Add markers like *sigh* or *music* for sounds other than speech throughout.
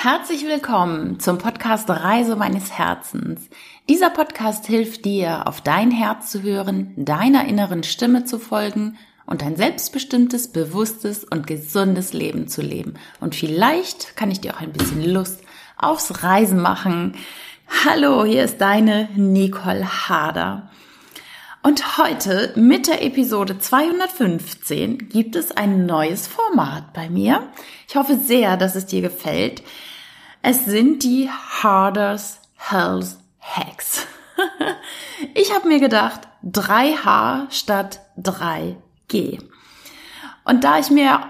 Herzlich willkommen zum Podcast Reise meines Herzens. Dieser Podcast hilft dir, auf dein Herz zu hören, deiner inneren Stimme zu folgen und ein selbstbestimmtes, bewusstes und gesundes Leben zu leben. Und vielleicht kann ich dir auch ein bisschen Lust aufs Reisen machen. Hallo, hier ist deine Nicole Hader. Und heute mit der Episode 215 gibt es ein neues Format bei mir. Ich hoffe sehr, dass es dir gefällt. Es sind die Harders Health Hacks. *laughs* ich habe mir gedacht, 3H statt 3G. Und da ich mir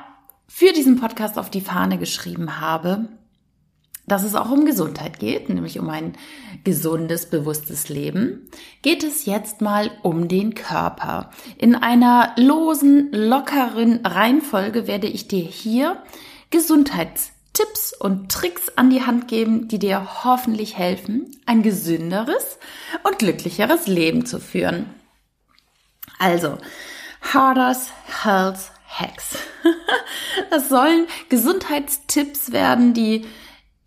für diesen Podcast auf die Fahne geschrieben habe, dass es auch um Gesundheit geht, nämlich um ein gesundes, bewusstes Leben, geht es jetzt mal um den Körper. In einer losen, lockeren Reihenfolge werde ich dir hier Gesundheitstipps und Tricks an die Hand geben, die dir hoffentlich helfen, ein gesünderes und glücklicheres Leben zu führen. Also, Harders Health Hacks. *laughs* Das sollen Gesundheitstipps werden, die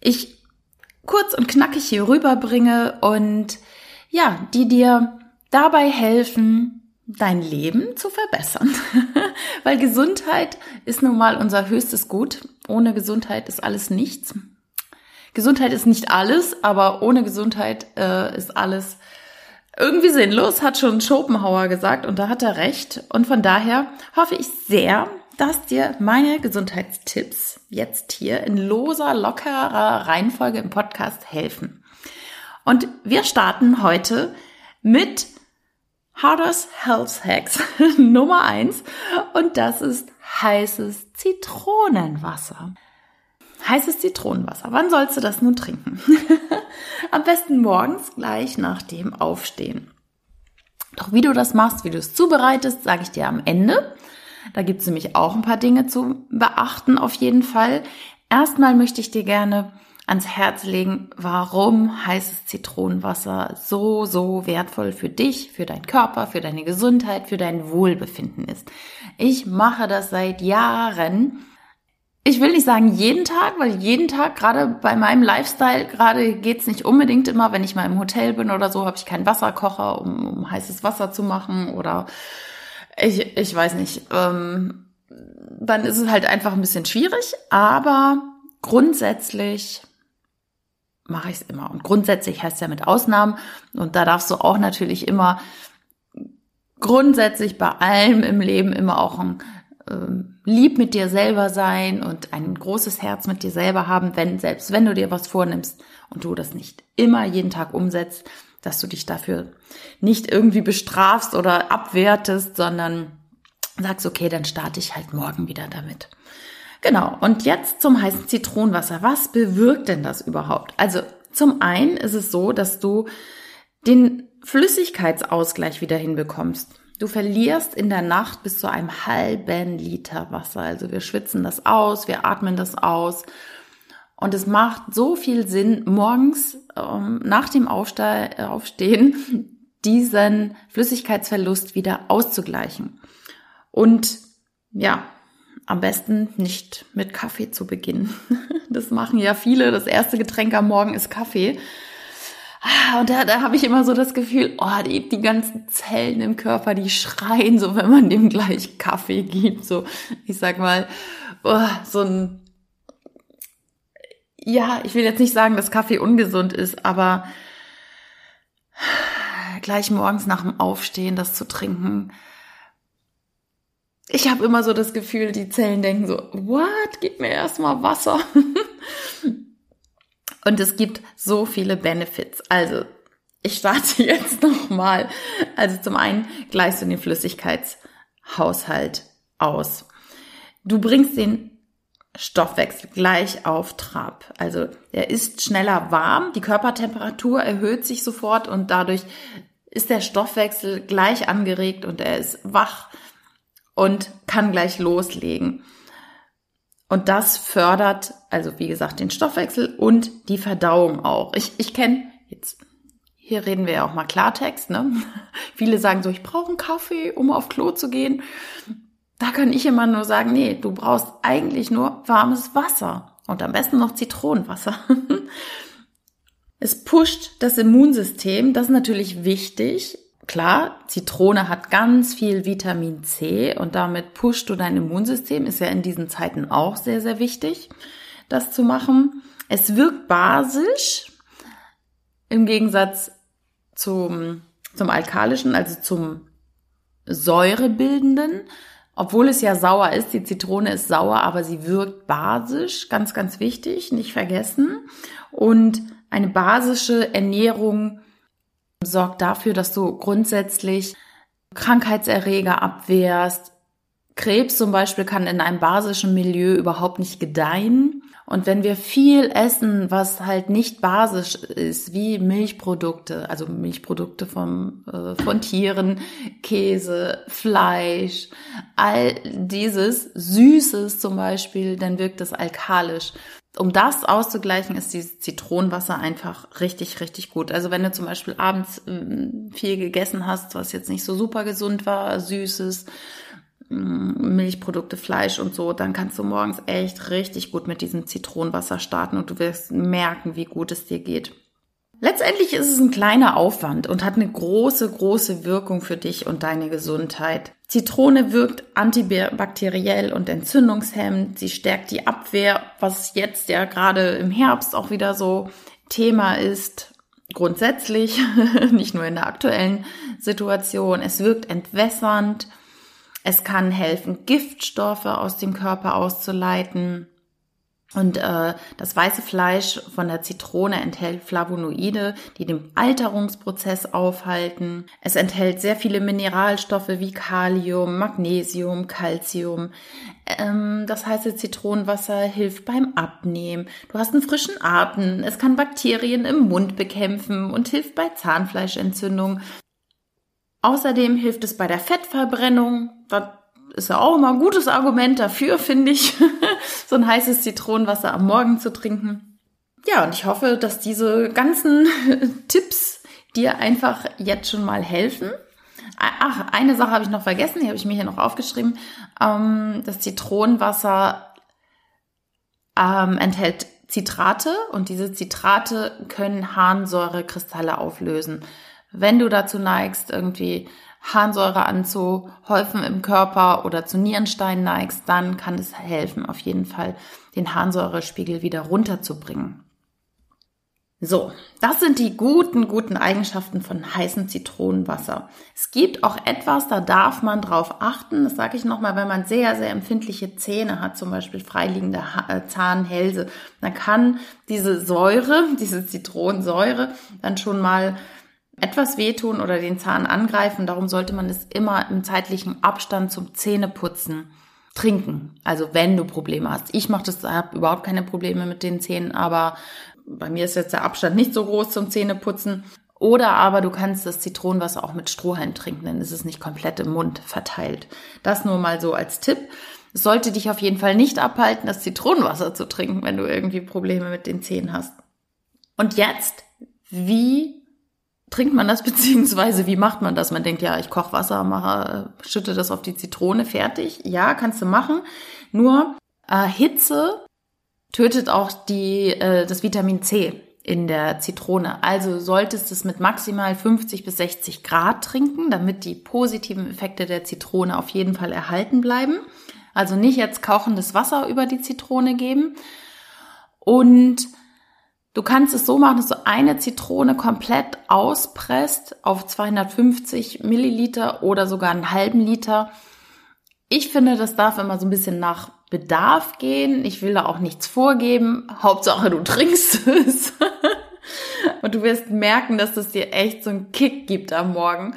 ich kurz und knackig hier rüberbringe und ja, die dir dabei helfen, dein Leben zu verbessern. *laughs* Weil Gesundheit ist nun mal unser höchstes Gut. Ohne Gesundheit ist alles nichts. Gesundheit ist nicht alles, aber ohne Gesundheit äh, ist alles irgendwie sinnlos, hat schon Schopenhauer gesagt und da hat er recht. Und von daher hoffe ich sehr, dass dir meine Gesundheitstipps jetzt hier in loser, lockerer Reihenfolge im Podcast helfen. Und wir starten heute mit Hardest Health Hacks *laughs* Nummer eins und das ist heißes Zitronenwasser. Heißes Zitronenwasser. Wann sollst du das nun trinken? *laughs* Am besten morgens gleich nach dem Aufstehen. Doch wie du das machst, wie du es zubereitest, sage ich dir am Ende. Da gibt es nämlich auch ein paar Dinge zu beachten auf jeden Fall. Erstmal möchte ich dir gerne ans Herz legen, warum heißes Zitronenwasser so, so wertvoll für dich, für deinen Körper, für deine Gesundheit, für dein Wohlbefinden ist. Ich mache das seit Jahren. Ich will nicht sagen jeden Tag, weil jeden Tag, gerade bei meinem Lifestyle, gerade geht's nicht unbedingt immer, wenn ich mal im Hotel bin oder so, habe ich keinen Wasserkocher, um, um heißes Wasser zu machen oder ich, ich weiß nicht. Ähm, dann ist es halt einfach ein bisschen schwierig, aber grundsätzlich mache ich es immer. Und grundsätzlich heißt ja mit Ausnahmen. Und da darfst du auch natürlich immer grundsätzlich bei allem im Leben immer auch ein ähm, lieb mit dir selber sein und ein großes Herz mit dir selber haben, wenn selbst wenn du dir was vornimmst und du das nicht immer jeden Tag umsetzt, dass du dich dafür nicht irgendwie bestrafst oder abwertest, sondern sagst, okay, dann starte ich halt morgen wieder damit. Genau, und jetzt zum heißen Zitronenwasser. Was bewirkt denn das überhaupt? Also zum einen ist es so, dass du den Flüssigkeitsausgleich wieder hinbekommst. Du verlierst in der Nacht bis zu einem halben Liter Wasser. Also wir schwitzen das aus, wir atmen das aus und es macht so viel Sinn, morgens ähm, nach dem Aufste Aufstehen *laughs* diesen Flüssigkeitsverlust wieder auszugleichen. Und ja, am besten nicht mit Kaffee zu beginnen. *laughs* Das machen ja viele. Das erste Getränk am Morgen ist Kaffee. Ah, und da, da habe ich immer so das Gefühl, oh, die, die ganzen Zellen im Körper, die schreien so, wenn man dem gleich Kaffee gibt. So, ich sag mal, oh, so ein ja, ich will jetzt nicht sagen, dass Kaffee ungesund ist, aber gleich morgens nach dem Aufstehen das zu trinken. Ich habe immer so das Gefühl, die Zellen denken so, what? Gib mir erstmal Wasser. *laughs* Und es gibt so viele Benefits. Also, ich starte *laughs* jetzt nochmal. Also zum einen gleichst du den Flüssigkeitshaushalt aus. Du bringst den Stoffwechsel gleich auf Trab. Also er ist schneller warm, die Körpertemperatur erhöht sich sofort und dadurch ist der Stoffwechsel gleich angeregt und er ist wach und kann gleich loslegen. Und das fördert, also wie gesagt, den Stoffwechsel und die Verdauung auch. Ich, ich kenne, jetzt, hier reden wir ja auch mal Klartext, ne? *laughs* Viele sagen so, ich brauche einen Kaffee, um auf Klo zu gehen. Da kann ich immer nur sagen, nee, du brauchst eigentlich nur warmes Wasser. und am besten noch Zitronenwasser. *laughs* es pusht das Immunsystem, das ist natürlich wichtig. Klar, Zitrone hat ganz viel Vitamin C und damit pusht du dein Immunsystem, ist ja in diesen Zeiten auch sehr, sehr wichtig, das zu machen. Es wirkt basisch im Gegensatz zum, zum alkalischen, also zum säurebildenden. Obwohl es ja sauer ist, die Zitrone ist sauer, aber sie wirkt basisch, ganz, ganz wichtig, nicht vergessen. Und eine basische Ernährung sorgt dafür, dass du grundsätzlich Krankheitserreger abwehrst. Krebs zum Beispiel kann in einem basischen Milieu überhaupt nicht gedeihen. Und wenn wir viel essen, was halt nicht basisch ist, wie Milchprodukte, also Milchprodukte vom, äh, von Tieren, Käse, Fleisch, all dieses Süßes zum Beispiel, dann wirkt das alkalisch. Um das auszugleichen, ist dieses Zitronenwasser einfach richtig, richtig gut. Also wenn du zum Beispiel abends äh, viel gegessen hast, was jetzt nicht so super gesund war, Süßes, Mm, Milchprodukte, Fleisch und so, dann kannst du morgens echt richtig gut mit diesem Zitronenwasser starten und du wirst merken, wie gut es dir geht. Letztendlich ist es ein kleiner Aufwand und hat eine große, große Wirkung für dich und deine Gesundheit. Zitrone wirkt antibakteriell und entzündungshemmend. Sie stärkt die Abwehr, was jetzt ja gerade im Herbst auch wieder so Thema ist. Grundsätzlich, *laughs* nicht nur in der aktuellen Situation. Es wirkt entwässernd es kann helfen, Giftstoffe aus dem Körper auszuleiten. Und äh, das weiße Fleisch von der Zitrone enthält Flavonoide, die den Alterungsprozess aufhalten. Es enthält sehr viele Mineralstoffe wie Kalium, Magnesium, Calcium. Ähm, das heiße Zitronenwasser hilft beim Abnehmen. Du hast einen frischen Atem. Es kann Bakterien im Mund bekämpfen und hilft bei Zahnfleischentzündung. Außerdem hilft es bei der Fettverbrennung. Ist ja auch immer ein gutes Argument dafür, finde ich, *laughs* so ein heißes Zitronenwasser am Morgen zu trinken. Ja, und ich hoffe, dass diese ganzen *laughs* Tipps dir einfach jetzt schon mal helfen. Ach, eine Sache habe ich noch vergessen, die habe ich mir hier noch aufgeschrieben. Ähm, das Zitronenwasser ähm, enthält Zitrate und diese Zitrate können Harnsäurekristalle auflösen. Wenn du dazu neigst, irgendwie Harnsäure anzuhäufen im Körper oder zu Nierenstein neigst, dann kann es helfen, auf jeden Fall den Harnsäurespiegel wieder runterzubringen. So, das sind die guten, guten Eigenschaften von heißem Zitronenwasser. Es gibt auch etwas, da darf man drauf achten. Das sage ich nochmal, wenn man sehr, sehr empfindliche Zähne hat, zum Beispiel freiliegende äh, Zahnhälse, dann kann diese Säure, *laughs* diese Zitronensäure dann schon mal etwas wehtun oder den Zahn angreifen. Darum sollte man es immer im zeitlichen Abstand zum Zähneputzen trinken. Also wenn du Probleme hast. Ich mache das, habe überhaupt keine Probleme mit den Zähnen, aber bei mir ist jetzt der Abstand nicht so groß zum Zähneputzen. Oder aber du kannst das Zitronenwasser auch mit Strohhalm trinken, dann ist es nicht komplett im Mund verteilt. Das nur mal so als Tipp. Es sollte dich auf jeden Fall nicht abhalten, das Zitronenwasser zu trinken, wenn du irgendwie Probleme mit den Zähnen hast. Und jetzt, wie trinkt man das *laughs* beziehungsweise wie macht man das? Man denkt, ja, ich koche Wasser, mache, schütte das auf die Zitrone, fertig. Ja, kannst du machen. Nur äh, Hitze tötet auch die, äh, das Vitamin C in der Zitrone. Also solltest du es mit maximal 50 bis 60 Grad trinken, damit die positiven Effekte der Zitrone auf jeden Fall erhalten bleiben. Also nicht jetzt kochendes Wasser über die Zitrone geben. Und Du kannst es so machen, dass du eine Zitrone komplett auspresst auf 250 Milliliter oder sogar einen halben Liter. Ich finde, das darf immer so ein bisschen nach Bedarf gehen. Ich will da auch nichts vorgeben. Hauptsache, du trinkst *laughs* es. Und du wirst merken, dass das dir echt so einen Kick gibt am Morgen.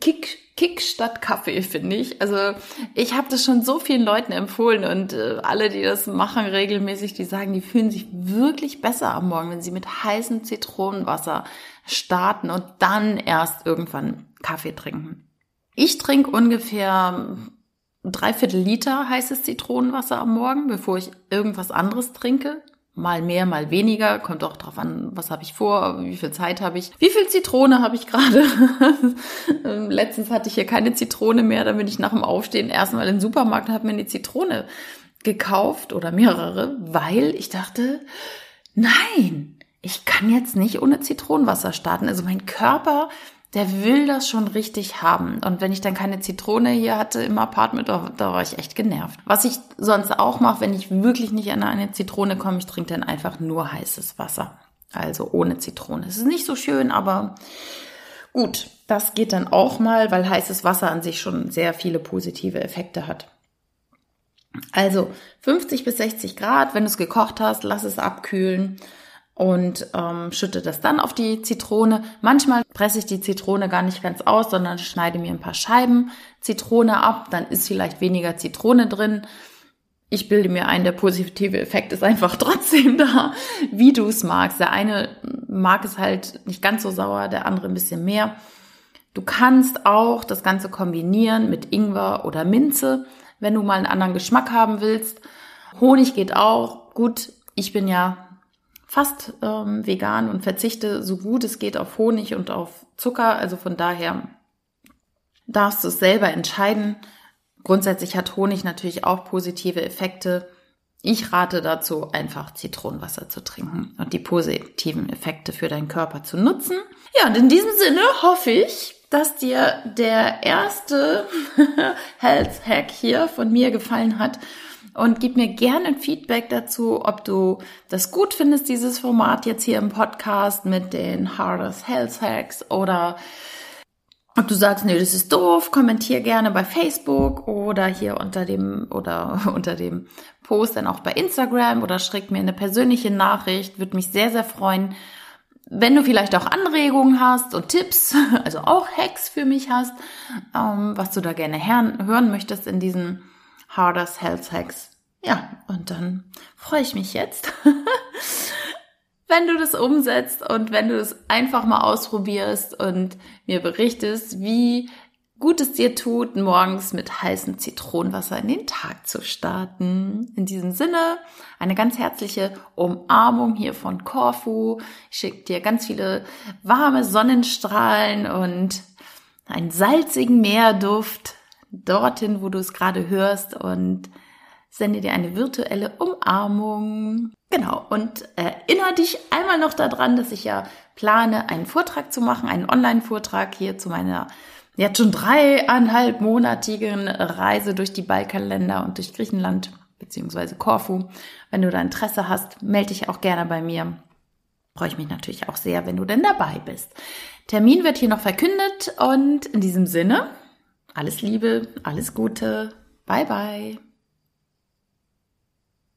Kick Kick statt Kaffee, finde ich. Also ich habe das schon so vielen Leuten empfohlen und äh, alle, die das machen regelmäßig, die sagen, die fühlen sich wirklich besser am Morgen, wenn sie mit heißem Zitronenwasser starten und dann erst irgendwann Kaffee trinken. Ich trinke ungefähr dreiviertel Liter heißes Zitronenwasser am Morgen, bevor ich irgendwas anderes trinke mal mehr, mal weniger, kommt auch drauf an, was habe ich vor, wie viel Zeit habe ich, wie viel Zitrone habe ich gerade. *laughs* Ähm, letztens hatte ich hier keine Zitrone mehr, dann bin ich nach dem Aufstehen erstmal in den Supermarkt und habe mir eine Zitrone gekauft oder mehrere, weil ich dachte, nein, ich kann jetzt nicht ohne Zitronenwasser starten. Also mein Körper, der will das schon richtig haben. Und wenn ich dann keine Zitrone hier hatte im Apartment, da, da war ich echt genervt. Was ich sonst auch mache, wenn ich wirklich nicht an eine Zitrone komme, ich trinke dann einfach nur heißes Wasser. Also ohne Zitrone. Es ist nicht so schön, aber gut, das geht dann auch mal, weil heißes Wasser an sich schon sehr viele positive Effekte hat. Also 50 bis 60 Grad, wenn du es gekocht hast, lass es abkühlen und ähm, schütte das dann auf die Zitrone. Manchmal presse ich die Zitrone gar nicht ganz aus, sondern schneide mir ein paar Scheiben Zitrone ab. Dann ist vielleicht weniger Zitrone drin. Ich bilde mir ein, der positive Effekt ist einfach *laughs* trotzdem da, wie du es magst. Der eine mag es halt nicht ganz so sauer, der andere ein bisschen mehr. Du kannst auch das Ganze kombinieren mit Ingwer oder Minze wenn du mal einen anderen Geschmack haben willst. Honig geht auch. Gut, ich bin ja fast ähm, vegan und verzichte so gut es geht auf Honig und auf Zucker. Also von daher darfst du es selber entscheiden. Grundsätzlich hat Honig natürlich auch positive Effekte. Ich rate dazu, einfach Zitronenwasser zu trinken und die positiven Effekte für deinen Körper zu nutzen. Ja, und in diesem Sinne hoffe ich, dass dir der erste *laughs* Health Hack hier von mir gefallen hat. Und gib mir gerne ein Feedback dazu, ob du das gut findest, dieses Format jetzt hier im Podcast mit den Hardest Health Hacks oder ob du sagst, nee, das ist doof, kommentier gerne bei Facebook oder hier unter dem oder *laughs* unter dem Post dann auch bei Instagram oder schreib mir eine persönliche Nachricht, würde mich sehr sehr freuen. Wenn du vielleicht auch Anregungen hast und Tipps, *laughs* also auch Hacks für mich hast, ähm, was du da gerne hören möchtest in diesen Hardest Health Hacks. Ja, und dann freue ich mich jetzt, *laughs* wenn du das umsetzt und wenn du es einfach mal ausprobierst und mir berichtest, wie gut es dir tut, morgens mit heißem Zitronenwasser in den Tag zu starten. In diesem Sinne, eine ganz herzliche Umarmung hier von Corfu. Ich schicke dir ganz viele warme Sonnenstrahlen und einen salzigen Meerduft dorthin, wo du es gerade hörst und sende dir eine virtuelle Umarmung. Genau, und erinnere dich einmal noch daran, dass ich ja plane, einen Vortrag zu machen, einen Online-Vortrag hier zu meiner jetzt schon dreieinhalb monatigen Reise durch die Balkanländer und durch Griechenland beziehungsweise Korfu. Wenn du da Interesse hast, melde dich auch gerne bei mir. Freue ich mich natürlich auch sehr, wenn du denn dabei bist. Termin wird hier noch verkündet und in diesem Sinne, alles Liebe, alles Gute, bye bye.